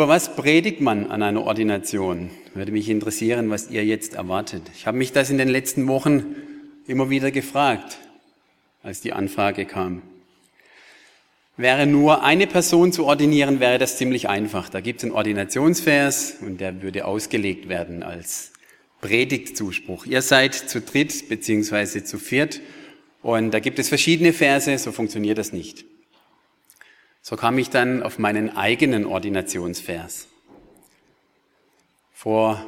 Über was predigt man an einer Ordination? Würde mich interessieren, was ihr jetzt erwartet. Ich habe mich das in den letzten Wochen immer wieder gefragt, als die Anfrage kam. Wäre nur eine Person zu ordinieren, wäre das ziemlich einfach. Da gibt es einen Ordinationsvers und der würde ausgelegt werden als Predigtzuspruch. Ihr seid zu dritt beziehungsweise zu viert und da gibt es verschiedene Verse, so funktioniert das nicht. So kam ich dann auf meinen eigenen Ordinationsvers. Vor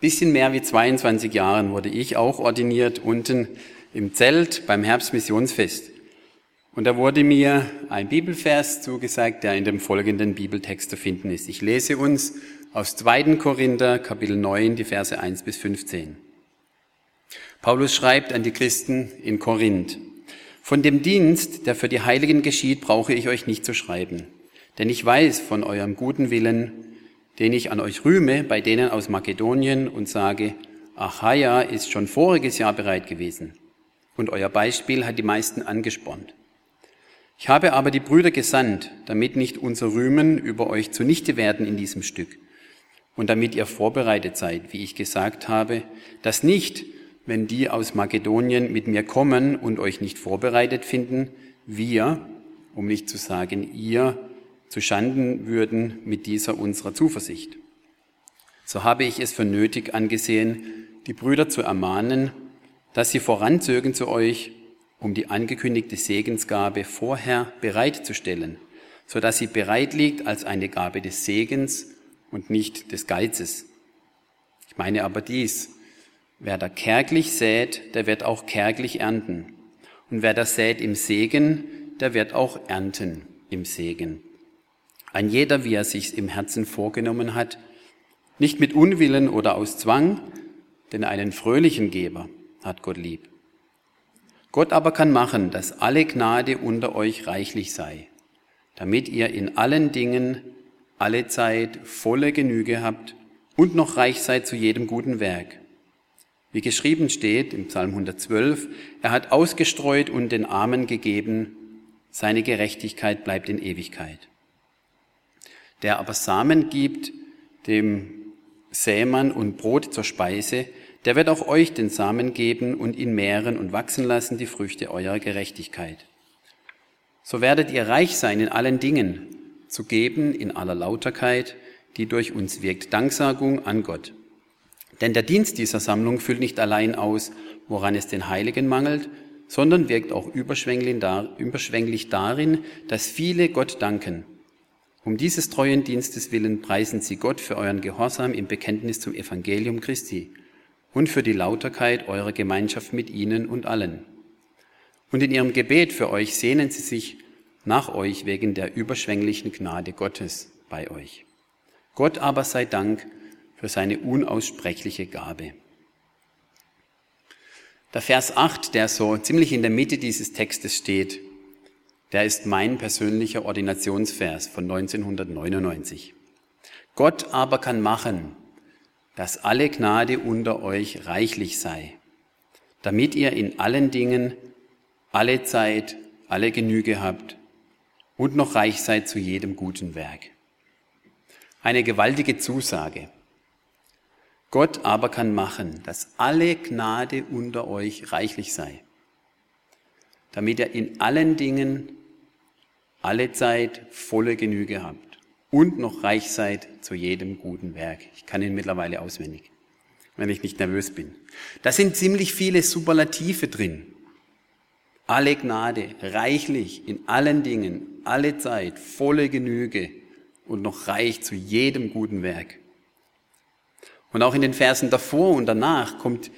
bisschen mehr wie 22 Jahren wurde ich auch ordiniert unten im Zelt beim Herbstmissionsfest. Und da wurde mir ein Bibelvers zugesagt, der in dem folgenden Bibeltext zu finden ist. Ich lese uns aus 2. Korinther Kapitel 9 die Verse 1 bis 15. Paulus schreibt an die Christen in Korinth. Von dem Dienst, der für die Heiligen geschieht, brauche ich euch nicht zu schreiben. Denn ich weiß von eurem guten Willen, den ich an euch rühme, bei denen aus Makedonien und sage, Achaia ist schon voriges Jahr bereit gewesen. Und euer Beispiel hat die meisten angespornt. Ich habe aber die Brüder gesandt, damit nicht unser Rühmen über euch zunichte werden in diesem Stück. Und damit ihr vorbereitet seid, wie ich gesagt habe, dass nicht, wenn die aus Makedonien mit mir kommen und euch nicht vorbereitet finden, wir, um nicht zu sagen ihr, zu Schanden würden mit dieser unserer Zuversicht. So habe ich es für nötig angesehen, die Brüder zu ermahnen, dass sie voranzögen zu euch, um die angekündigte Segensgabe vorher bereitzustellen, so dass sie bereit liegt als eine Gabe des Segens und nicht des Geizes. Ich meine aber dies, Wer da kärglich sät, der wird auch kärglich ernten. Und wer da sät im Segen, der wird auch ernten im Segen. Ein jeder, wie er sich's im Herzen vorgenommen hat, nicht mit Unwillen oder aus Zwang, denn einen fröhlichen Geber hat Gott lieb. Gott aber kann machen, dass alle Gnade unter euch reichlich sei, damit ihr in allen Dingen alle Zeit volle Genüge habt und noch reich seid zu jedem guten Werk. Wie geschrieben steht im Psalm 112, er hat ausgestreut und den Armen gegeben, seine Gerechtigkeit bleibt in Ewigkeit. Der aber Samen gibt, dem Sämann und Brot zur Speise, der wird auch euch den Samen geben und ihn mehren und wachsen lassen die Früchte eurer Gerechtigkeit. So werdet ihr reich sein in allen Dingen, zu geben in aller Lauterkeit, die durch uns wirkt, Danksagung an Gott. Denn der Dienst dieser Sammlung füllt nicht allein aus, woran es den Heiligen mangelt, sondern wirkt auch überschwänglich darin, dass viele Gott danken. Um dieses treuen Dienstes willen preisen sie Gott für euren Gehorsam im Bekenntnis zum Evangelium Christi und für die Lauterkeit eurer Gemeinschaft mit ihnen und allen. Und in ihrem Gebet für euch sehnen sie sich nach euch wegen der überschwänglichen Gnade Gottes bei euch. Gott aber sei Dank, für seine unaussprechliche Gabe. Der Vers 8, der so ziemlich in der Mitte dieses Textes steht, der ist mein persönlicher Ordinationsvers von 1999. Gott aber kann machen, dass alle Gnade unter euch reichlich sei, damit ihr in allen Dingen alle Zeit, alle Genüge habt und noch reich seid zu jedem guten Werk. Eine gewaltige Zusage. Gott aber kann machen, dass alle Gnade unter euch reichlich sei, damit ihr in allen Dingen alle Zeit volle Genüge habt und noch reich seid zu jedem guten Werk. Ich kann ihn mittlerweile auswendig, wenn ich nicht nervös bin. Da sind ziemlich viele Superlative drin. Alle Gnade, reichlich in allen Dingen, alle Zeit, volle Genüge und noch reich zu jedem guten Werk. Und auch in den Versen davor und danach kommt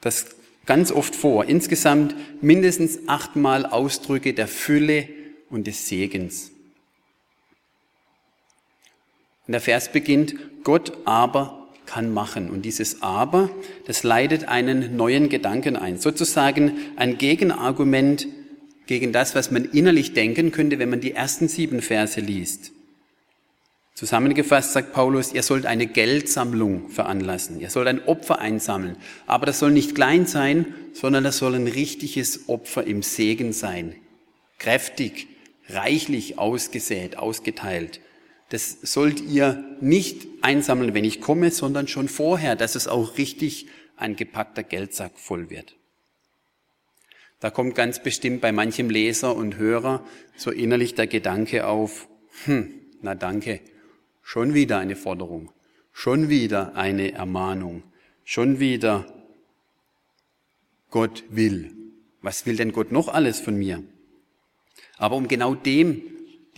das ganz oft vor. Insgesamt mindestens achtmal Ausdrücke der Fülle und des Segens. Und der Vers beginnt, Gott aber kann machen. Und dieses aber, das leitet einen neuen Gedanken ein. Sozusagen ein Gegenargument gegen das, was man innerlich denken könnte, wenn man die ersten sieben Verse liest. Zusammengefasst sagt Paulus, ihr sollt eine Geldsammlung veranlassen, ihr sollt ein Opfer einsammeln, aber das soll nicht klein sein, sondern das soll ein richtiges Opfer im Segen sein, kräftig, reichlich ausgesät, ausgeteilt. Das sollt ihr nicht einsammeln, wenn ich komme, sondern schon vorher, dass es auch richtig ein gepackter Geldsack voll wird. Da kommt ganz bestimmt bei manchem Leser und Hörer so innerlich der Gedanke auf, hm, na danke, Schon wieder eine Forderung, schon wieder eine Ermahnung, schon wieder Gott will. Was will denn Gott noch alles von mir? Aber um genau dem,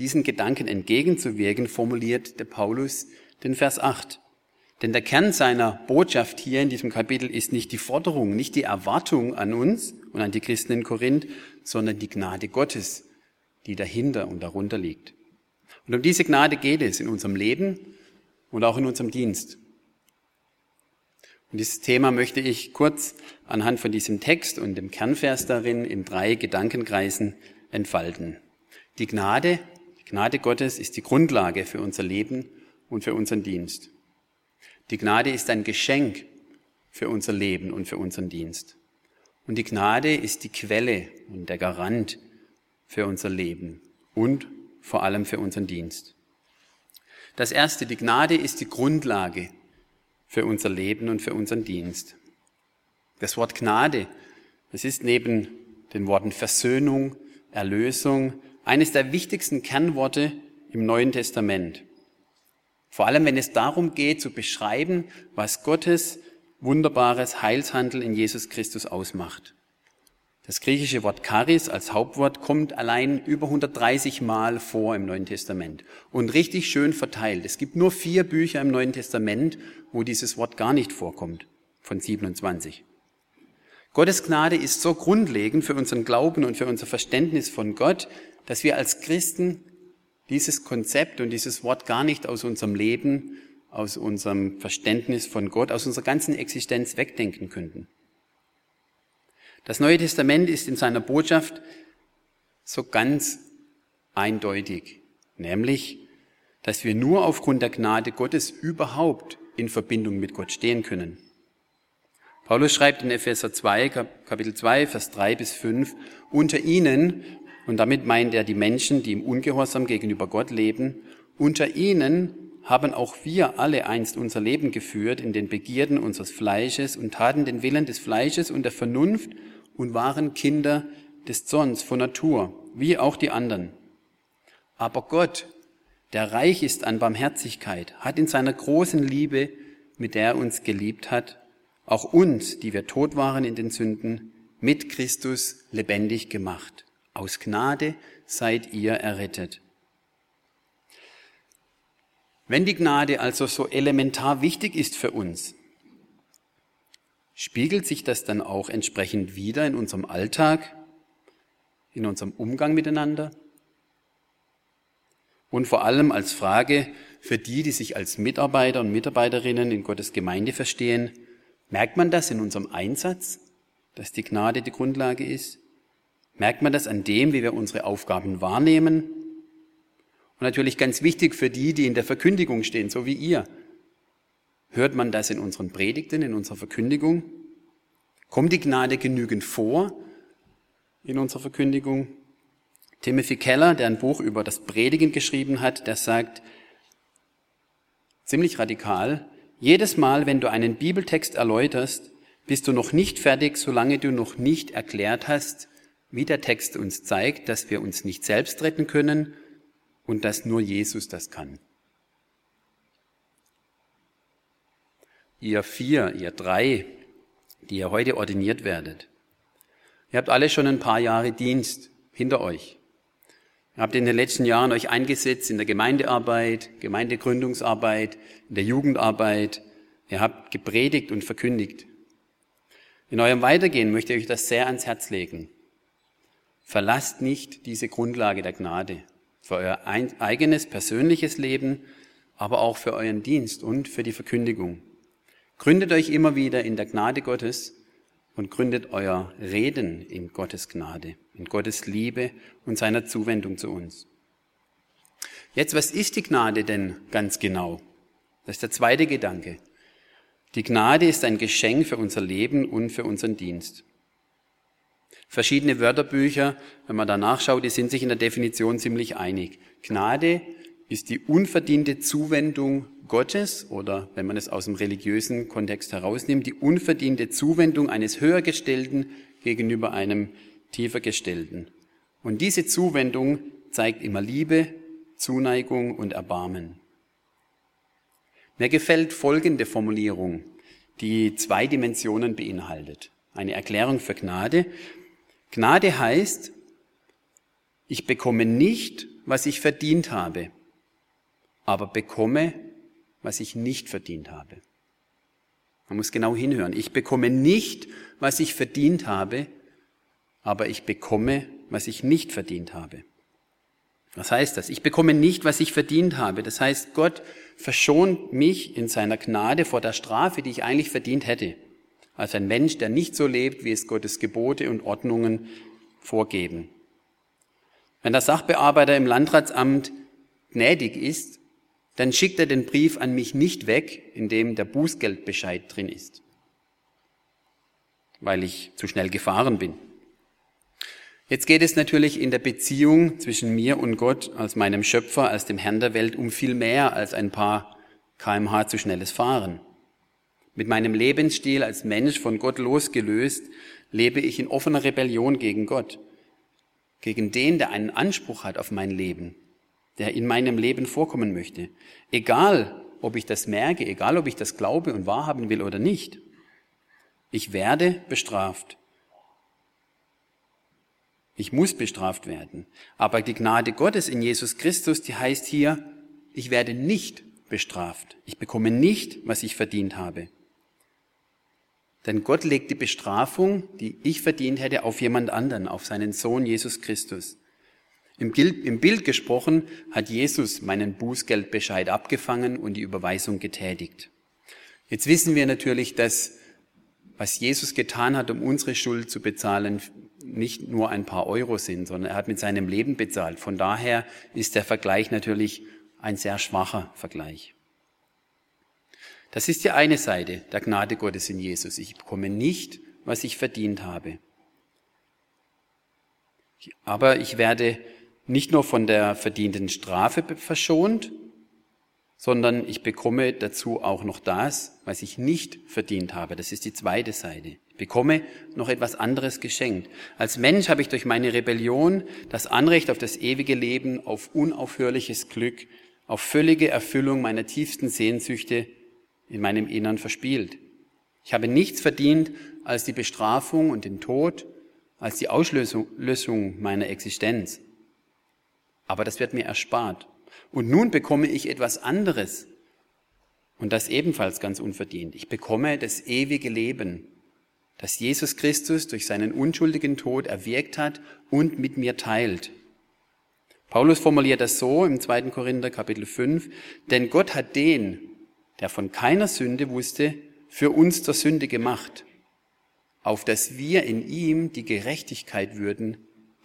diesen Gedanken entgegenzuwirken, formuliert der Paulus den Vers 8. Denn der Kern seiner Botschaft hier in diesem Kapitel ist nicht die Forderung, nicht die Erwartung an uns und an die Christen in Korinth, sondern die Gnade Gottes, die dahinter und darunter liegt. Und um diese Gnade geht es in unserem Leben und auch in unserem Dienst. Und dieses Thema möchte ich kurz anhand von diesem Text und dem Kernvers darin in drei Gedankenkreisen entfalten. Die Gnade, die Gnade Gottes ist die Grundlage für unser Leben und für unseren Dienst. Die Gnade ist ein Geschenk für unser Leben und für unseren Dienst. Und die Gnade ist die Quelle und der Garant für unser Leben und vor allem für unseren Dienst. Das erste, die Gnade ist die Grundlage für unser Leben und für unseren Dienst. Das Wort Gnade, das ist neben den Worten Versöhnung, Erlösung eines der wichtigsten Kernworte im Neuen Testament. Vor allem, wenn es darum geht, zu beschreiben, was Gottes wunderbares Heilshandel in Jesus Christus ausmacht. Das griechische Wort Charis als Hauptwort kommt allein über 130 Mal vor im Neuen Testament und richtig schön verteilt. Es gibt nur vier Bücher im Neuen Testament, wo dieses Wort gar nicht vorkommt, von 27. Gottes Gnade ist so grundlegend für unseren Glauben und für unser Verständnis von Gott, dass wir als Christen dieses Konzept und dieses Wort gar nicht aus unserem Leben, aus unserem Verständnis von Gott, aus unserer ganzen Existenz wegdenken könnten. Das Neue Testament ist in seiner Botschaft so ganz eindeutig, nämlich, dass wir nur aufgrund der Gnade Gottes überhaupt in Verbindung mit Gott stehen können. Paulus schreibt in Epheser 2, Kapitel 2, Vers 3 bis 5, unter ihnen, und damit meint er die Menschen, die im Ungehorsam gegenüber Gott leben, unter ihnen haben auch wir alle einst unser Leben geführt in den Begierden unseres Fleisches und taten den Willen des Fleisches und der Vernunft und waren Kinder des Zorns von Natur, wie auch die anderen. Aber Gott, der reich ist an Barmherzigkeit, hat in seiner großen Liebe, mit der er uns geliebt hat, auch uns, die wir tot waren in den Sünden, mit Christus lebendig gemacht. Aus Gnade seid ihr errettet. Wenn die Gnade also so elementar wichtig ist für uns, Spiegelt sich das dann auch entsprechend wieder in unserem Alltag, in unserem Umgang miteinander? Und vor allem als Frage für die, die sich als Mitarbeiter und Mitarbeiterinnen in Gottes Gemeinde verstehen, merkt man das in unserem Einsatz, dass die Gnade die Grundlage ist? Merkt man das an dem, wie wir unsere Aufgaben wahrnehmen? Und natürlich ganz wichtig für die, die in der Verkündigung stehen, so wie ihr. Hört man das in unseren Predigten, in unserer Verkündigung? Kommt die Gnade genügend vor in unserer Verkündigung? Timothy Keller, der ein Buch über das Predigen geschrieben hat, der sagt ziemlich radikal, jedes Mal, wenn du einen Bibeltext erläuterst, bist du noch nicht fertig, solange du noch nicht erklärt hast, wie der Text uns zeigt, dass wir uns nicht selbst retten können und dass nur Jesus das kann. ihr vier, ihr drei, die ihr heute ordiniert werdet. Ihr habt alle schon ein paar Jahre Dienst hinter euch. Ihr habt in den letzten Jahren euch eingesetzt in der Gemeindearbeit, Gemeindegründungsarbeit, in der Jugendarbeit. Ihr habt gepredigt und verkündigt. In eurem Weitergehen möchte ich euch das sehr ans Herz legen. Verlasst nicht diese Grundlage der Gnade für euer eigenes persönliches Leben, aber auch für euren Dienst und für die Verkündigung. Gründet euch immer wieder in der Gnade Gottes und gründet euer Reden in Gottes Gnade, in Gottes Liebe und seiner Zuwendung zu uns. Jetzt, was ist die Gnade denn ganz genau? Das ist der zweite Gedanke. Die Gnade ist ein Geschenk für unser Leben und für unseren Dienst. Verschiedene Wörterbücher, wenn man da nachschaut, die sind sich in der Definition ziemlich einig. Gnade ist die unverdiente Zuwendung Gottes oder wenn man es aus dem religiösen Kontext herausnimmt, die unverdiente Zuwendung eines Höhergestellten gegenüber einem Tiefergestellten. Und diese Zuwendung zeigt immer Liebe, Zuneigung und Erbarmen. Mir gefällt folgende Formulierung, die zwei Dimensionen beinhaltet. Eine Erklärung für Gnade. Gnade heißt, ich bekomme nicht, was ich verdient habe aber bekomme, was ich nicht verdient habe. Man muss genau hinhören. Ich bekomme nicht, was ich verdient habe, aber ich bekomme, was ich nicht verdient habe. Was heißt das? Ich bekomme nicht, was ich verdient habe. Das heißt, Gott verschont mich in seiner Gnade vor der Strafe, die ich eigentlich verdient hätte. Als ein Mensch, der nicht so lebt, wie es Gottes Gebote und Ordnungen vorgeben. Wenn der Sachbearbeiter im Landratsamt gnädig ist, dann schickt er den Brief an mich nicht weg, in dem der Bußgeldbescheid drin ist, weil ich zu schnell gefahren bin. Jetzt geht es natürlich in der Beziehung zwischen mir und Gott als meinem Schöpfer, als dem Herrn der Welt um viel mehr als ein paar kmh zu schnelles Fahren. Mit meinem Lebensstil als Mensch von Gott losgelöst lebe ich in offener Rebellion gegen Gott, gegen den, der einen Anspruch hat auf mein Leben, der in meinem Leben vorkommen möchte. Egal, ob ich das merke, egal, ob ich das glaube und wahrhaben will oder nicht. Ich werde bestraft. Ich muss bestraft werden. Aber die Gnade Gottes in Jesus Christus, die heißt hier, ich werde nicht bestraft. Ich bekomme nicht, was ich verdient habe. Denn Gott legt die Bestrafung, die ich verdient hätte, auf jemand anderen, auf seinen Sohn Jesus Christus. Im Bild gesprochen hat Jesus meinen Bußgeldbescheid abgefangen und die Überweisung getätigt. Jetzt wissen wir natürlich, dass was Jesus getan hat, um unsere Schuld zu bezahlen, nicht nur ein paar Euro sind, sondern er hat mit seinem Leben bezahlt. Von daher ist der Vergleich natürlich ein sehr schwacher Vergleich. Das ist die eine Seite der Gnade Gottes in Jesus. Ich bekomme nicht, was ich verdient habe. Aber ich werde nicht nur von der verdienten Strafe verschont, sondern ich bekomme dazu auch noch das, was ich nicht verdient habe. Das ist die zweite Seite. Ich bekomme noch etwas anderes geschenkt. Als Mensch habe ich durch meine Rebellion das Anrecht auf das ewige Leben, auf unaufhörliches Glück, auf völlige Erfüllung meiner tiefsten Sehnsüchte in meinem Innern verspielt. Ich habe nichts verdient als die Bestrafung und den Tod, als die Auslösung meiner Existenz aber das wird mir erspart. Und nun bekomme ich etwas anderes. Und das ebenfalls ganz unverdient. Ich bekomme das ewige Leben, das Jesus Christus durch seinen unschuldigen Tod erwirkt hat und mit mir teilt. Paulus formuliert das so im 2. Korinther Kapitel 5, denn Gott hat den, der von keiner Sünde wusste, für uns zur Sünde gemacht, auf dass wir in ihm die Gerechtigkeit würden,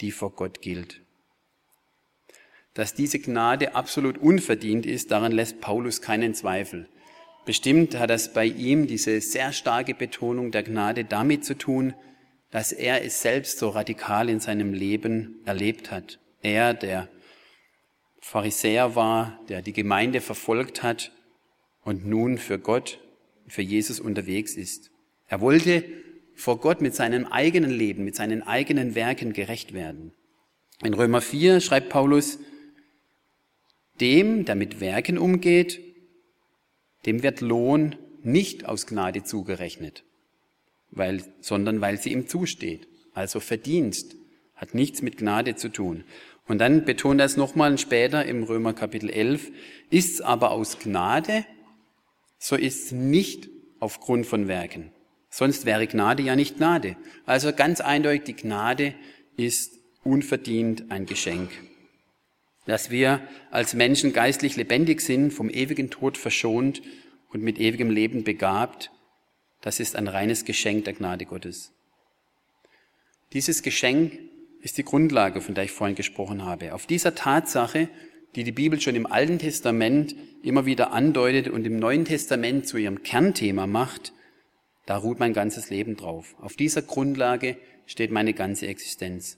die vor Gott gilt. Dass diese Gnade absolut unverdient ist, daran lässt Paulus keinen Zweifel. Bestimmt hat das bei ihm diese sehr starke Betonung der Gnade damit zu tun, dass er es selbst so radikal in seinem Leben erlebt hat. Er, der Pharisäer war, der die Gemeinde verfolgt hat und nun für Gott, für Jesus unterwegs ist. Er wollte vor Gott mit seinem eigenen Leben, mit seinen eigenen Werken gerecht werden. In Römer 4 schreibt Paulus, dem, der mit Werken umgeht, dem wird Lohn nicht aus Gnade zugerechnet, weil, sondern weil sie ihm zusteht. Also Verdienst hat nichts mit Gnade zu tun. Und dann betont er es nochmal später im Römer Kapitel 11, ist's aber aus Gnade, so ist's nicht aufgrund von Werken. Sonst wäre Gnade ja nicht Gnade. Also ganz eindeutig, die Gnade ist unverdient ein Geschenk. dass wir als Menschen geistlich lebendig sind, vom ewigen Tod verschont und mit ewigem Leben begabt, das ist ein reines Geschenk der Gnade Gottes. Dieses Geschenk ist die Grundlage, von der ich vorhin gesprochen habe. Auf dieser Tatsache, die die Bibel schon im Alten Testament immer wieder andeutet und im Neuen Testament zu ihrem Kernthema macht, da ruht mein ganzes Leben drauf. Auf dieser Grundlage steht meine ganze Existenz.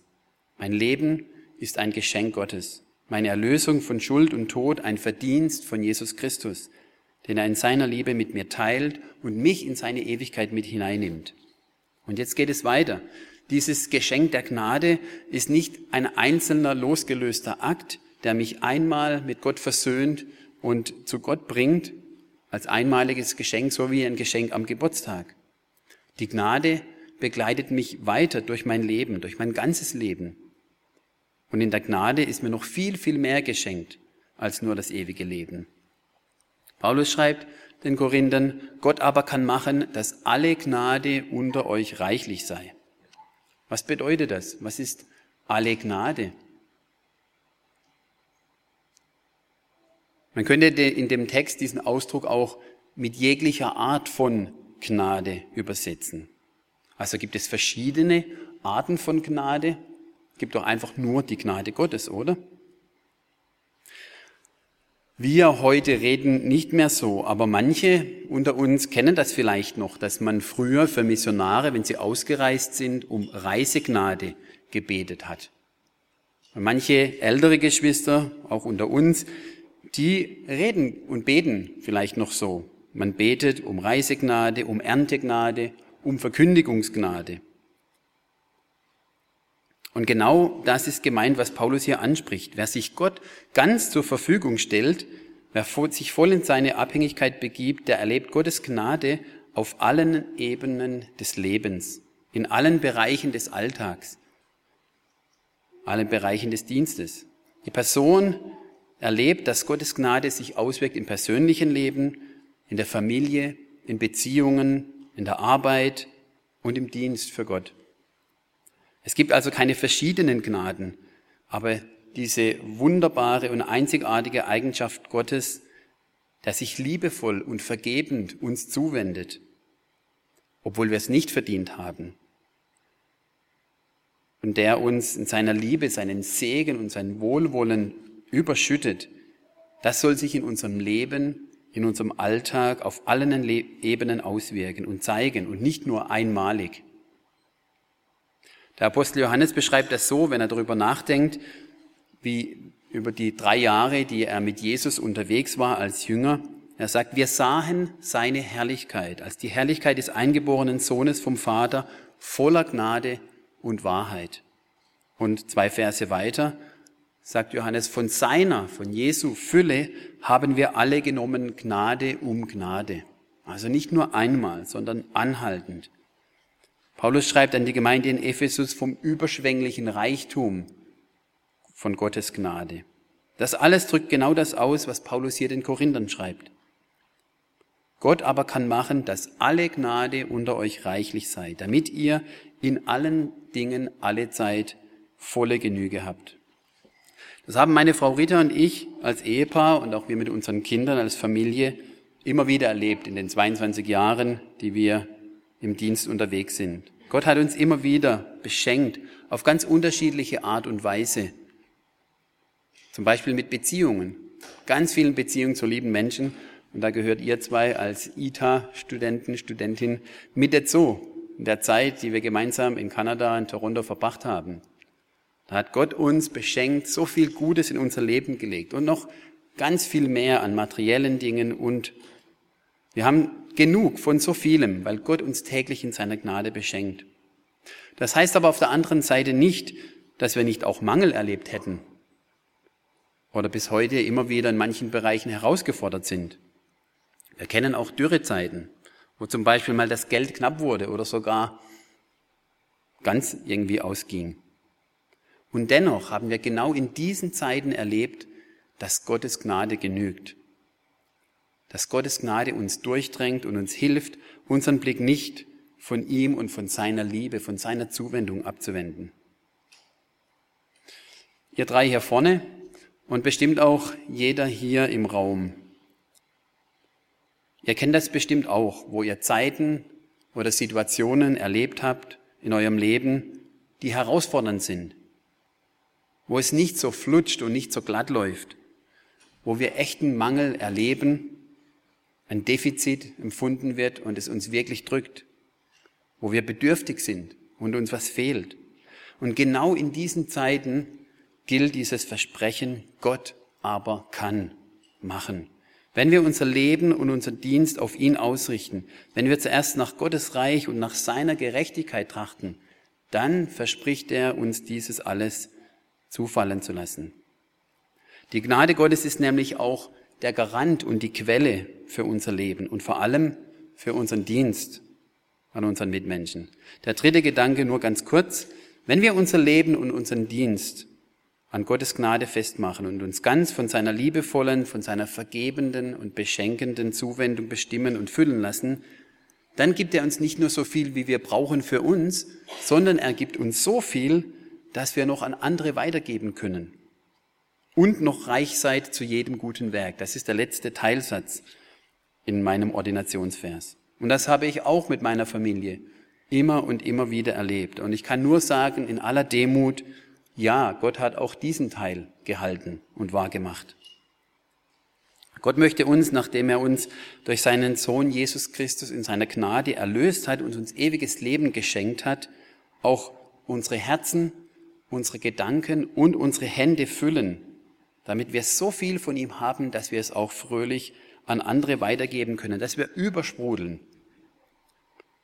Mein Leben ist ein Geschenk Gottes. Meine Erlösung von Schuld und Tod ein Verdienst von Jesus Christus, den er in seiner Liebe mit mir teilt und mich in seine Ewigkeit mit hineinnimmt. Und jetzt geht es weiter. Dieses Geschenk der Gnade ist nicht ein einzelner losgelöster Akt, der mich einmal mit Gott versöhnt und zu Gott bringt, als einmaliges Geschenk, so wie ein Geschenk am Geburtstag. Die Gnade begleitet mich weiter durch mein Leben, durch mein ganzes Leben. Und in der Gnade ist mir noch viel, viel mehr geschenkt als nur das ewige Leben. Paulus schreibt den Korinthern, Gott aber kann machen, dass alle Gnade unter euch reichlich sei. Was bedeutet das? Was ist alle Gnade? Man könnte in dem Text diesen Ausdruck auch mit jeglicher Art von Gnade übersetzen. Also gibt es verschiedene Arten von Gnade, gibt doch einfach nur die Gnade Gottes, oder? Wir heute reden nicht mehr so, aber manche unter uns kennen das vielleicht noch, dass man früher für Missionare, wenn sie ausgereist sind, um Reisegnade gebetet hat. Und manche ältere Geschwister, auch unter uns, die reden und beten vielleicht noch so. Man betet um Reisegnade, um Erntegnade, um Verkündigungsgnade. Und genau das ist gemeint, was Paulus hier anspricht. Wer sich Gott ganz zur Verfügung stellt, wer sich voll in seine Abhängigkeit begibt, der erlebt Gottes Gnade auf allen Ebenen des Lebens, in allen Bereichen des Alltags, allen Bereichen des Dienstes. Die Person erlebt, dass Gottes Gnade sich auswirkt im persönlichen Leben, in der Familie, in Beziehungen, in der Arbeit und im Dienst für Gott. Es gibt also keine verschiedenen Gnaden, aber diese wunderbare und einzigartige Eigenschaft Gottes, der sich liebevoll und vergebend uns zuwendet, obwohl wir es nicht verdient haben. Und der uns in seiner Liebe seinen Segen und sein Wohlwollen überschüttet, das soll sich in unserem Leben, in unserem Alltag auf allen Ebenen auswirken und zeigen und nicht nur einmalig. Der Apostel Johannes beschreibt das so, wenn er darüber nachdenkt, wie über die drei Jahre, die er mit Jesus unterwegs war als Jünger. Er sagt, wir sahen seine Herrlichkeit als die Herrlichkeit des eingeborenen Sohnes vom Vater voller Gnade und Wahrheit. Und zwei Verse weiter sagt Johannes, von seiner, von Jesu Fülle haben wir alle genommen Gnade um Gnade. Also nicht nur einmal, sondern anhaltend. Paulus schreibt an die Gemeinde in Ephesus vom überschwänglichen Reichtum von Gottes Gnade. Das alles drückt genau das aus, was Paulus hier den Korinthern schreibt. Gott aber kann machen, dass alle Gnade unter euch reichlich sei, damit ihr in allen Dingen alle Zeit volle Genüge habt. Das haben meine Frau Rita und ich als Ehepaar und auch wir mit unseren Kindern als Familie immer wieder erlebt in den 22 Jahren, die wir im Dienst unterwegs sind. Gott hat uns immer wieder beschenkt auf ganz unterschiedliche Art und Weise. Zum Beispiel mit Beziehungen, ganz vielen Beziehungen zu lieben Menschen. Und da gehört ihr zwei als ITA-Studenten, Studentin mit dazu, in der Zeit, die wir gemeinsam in Kanada, in Toronto verbracht haben. Da hat Gott uns beschenkt, so viel Gutes in unser Leben gelegt und noch ganz viel mehr an materiellen Dingen und wir haben genug von so vielem, weil Gott uns täglich in seiner Gnade beschenkt. Das heißt aber auf der anderen Seite nicht, dass wir nicht auch Mangel erlebt hätten oder bis heute immer wieder in manchen Bereichen herausgefordert sind. Wir kennen auch Dürrezeiten, wo zum Beispiel mal das Geld knapp wurde oder sogar ganz irgendwie ausging. Und dennoch haben wir genau in diesen Zeiten erlebt, dass Gottes Gnade genügt dass Gottes Gnade uns durchdrängt und uns hilft, unseren Blick nicht von ihm und von seiner Liebe, von seiner Zuwendung abzuwenden. Ihr drei hier vorne, und bestimmt auch jeder hier im Raum. Ihr kennt das bestimmt auch, wo ihr Zeiten oder Situationen erlebt habt in eurem Leben, die herausfordernd sind, wo es nicht so flutscht und nicht so glatt läuft, wo wir echten Mangel erleben, ein Defizit empfunden wird und es uns wirklich drückt, wo wir bedürftig sind und uns was fehlt. Und genau in diesen Zeiten gilt dieses Versprechen, Gott aber kann machen. Wenn wir unser Leben und unseren Dienst auf ihn ausrichten, wenn wir zuerst nach Gottes Reich und nach seiner Gerechtigkeit trachten, dann verspricht er uns dieses alles zufallen zu lassen. Die Gnade Gottes ist nämlich auch der Garant und die Quelle für unser Leben und vor allem für unseren Dienst an unseren Mitmenschen. Der dritte Gedanke nur ganz kurz. Wenn wir unser Leben und unseren Dienst an Gottes Gnade festmachen und uns ganz von seiner liebevollen, von seiner vergebenden und beschenkenden Zuwendung bestimmen und füllen lassen, dann gibt er uns nicht nur so viel, wie wir brauchen für uns, sondern er gibt uns so viel, dass wir noch an andere weitergeben können. Und noch reich seid zu jedem guten Werk. Das ist der letzte Teilsatz in meinem Ordinationsvers. Und das habe ich auch mit meiner Familie immer und immer wieder erlebt. Und ich kann nur sagen, in aller Demut, ja, Gott hat auch diesen Teil gehalten und wahrgemacht. Gott möchte uns, nachdem er uns durch seinen Sohn Jesus Christus in seiner Gnade erlöst hat und uns ewiges Leben geschenkt hat, auch unsere Herzen, unsere Gedanken und unsere Hände füllen, damit wir so viel von ihm haben, dass wir es auch fröhlich an andere weitergeben können, dass wir übersprudeln.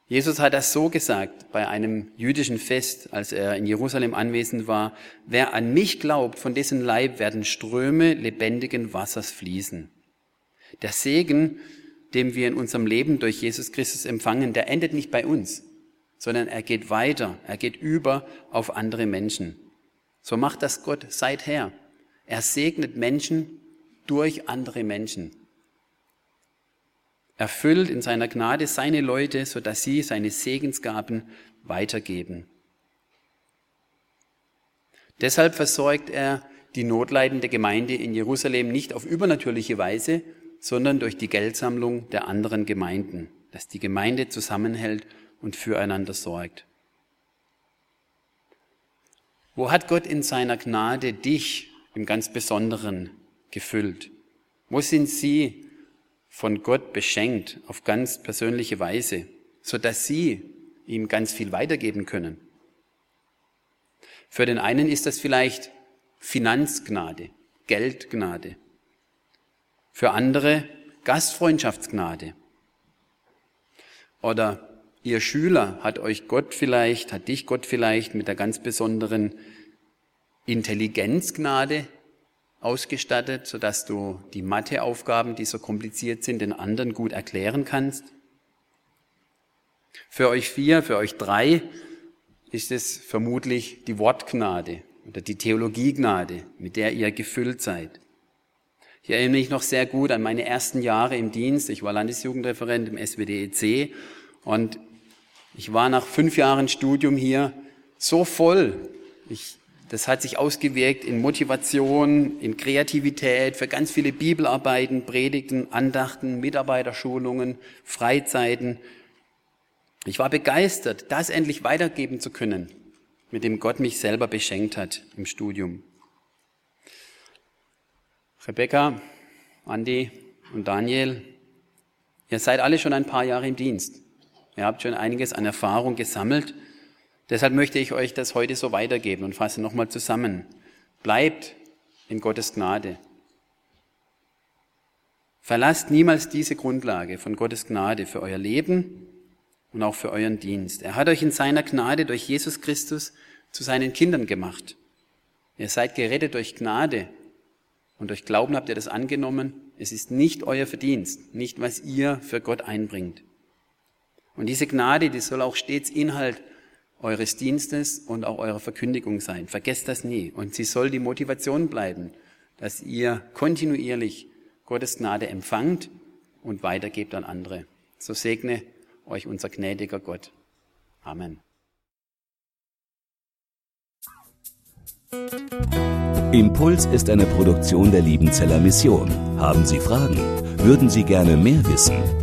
Jesus hat das so gesagt bei einem jüdischen Fest, als er in Jerusalem anwesend war, wer an mich glaubt, von dessen Leib werden Ströme lebendigen Wassers fließen. Der Segen, den wir in unserem Leben durch Jesus Christus empfangen, der endet nicht bei uns, sondern er geht weiter, er geht über auf andere Menschen. So macht das Gott seither. Er segnet Menschen durch andere Menschen erfüllt in seiner Gnade seine Leute, sodass sie seine Segensgaben weitergeben. Deshalb versorgt er die notleidende Gemeinde in Jerusalem nicht auf übernatürliche Weise, sondern durch die Geldsammlung der anderen Gemeinden, dass die Gemeinde zusammenhält und füreinander sorgt. Wo hat Gott in seiner Gnade dich im ganz Besonderen gefüllt? Wo sind Sie von Gott beschenkt auf ganz persönliche Weise, so dass sie ihm ganz viel weitergeben können. Für den einen ist das vielleicht Finanzgnade, Geldgnade. Für andere Gastfreundschaftsgnade. Oder ihr Schüler hat euch Gott vielleicht, hat dich Gott vielleicht mit der ganz besonderen Intelligenzgnade ausgestattet, sodass du die Matheaufgaben, die so kompliziert sind, den anderen gut erklären kannst. Für euch vier, für euch drei ist es vermutlich die Wortgnade oder die Theologiegnade, mit der ihr gefüllt seid. Ich erinnere mich noch sehr gut an meine ersten Jahre im Dienst. Ich war Landesjugendreferent im SWDEC und ich war nach fünf Jahren Studium hier so voll. Ich das hat sich ausgewirkt in Motivation, in Kreativität für ganz viele Bibelarbeiten, Predigten, Andachten, Mitarbeiterschulungen, Freizeiten. Ich war begeistert, das endlich weitergeben zu können, mit dem Gott mich selber beschenkt hat im Studium. Rebecca, Andi und Daniel, ihr seid alle schon ein paar Jahre im Dienst. Ihr habt schon einiges an Erfahrung gesammelt Deshalb möchte ich euch das heute so weitergeben und fasse nochmal zusammen. Bleibt in Gottes Gnade. Verlasst niemals diese Grundlage von Gottes Gnade für euer Leben und auch für euren Dienst. Er hat euch in seiner Gnade durch Jesus Christus zu seinen Kindern gemacht. Ihr seid gerettet durch Gnade und durch Glauben habt ihr das angenommen. Es ist nicht euer Verdienst, nicht was ihr für Gott einbringt. Und diese Gnade, die soll auch stets Inhalt eures Dienstes und auch eurer Verkündigung sein. Vergesst das nie. Und sie soll die Motivation bleiben, dass ihr kontinuierlich Gottes Gnade empfangt und weitergebt an andere. So segne euch unser gnädiger Gott. Amen. Impuls ist eine Produktion der Liebenzeller Mission. Haben Sie Fragen? Würden Sie gerne mehr wissen?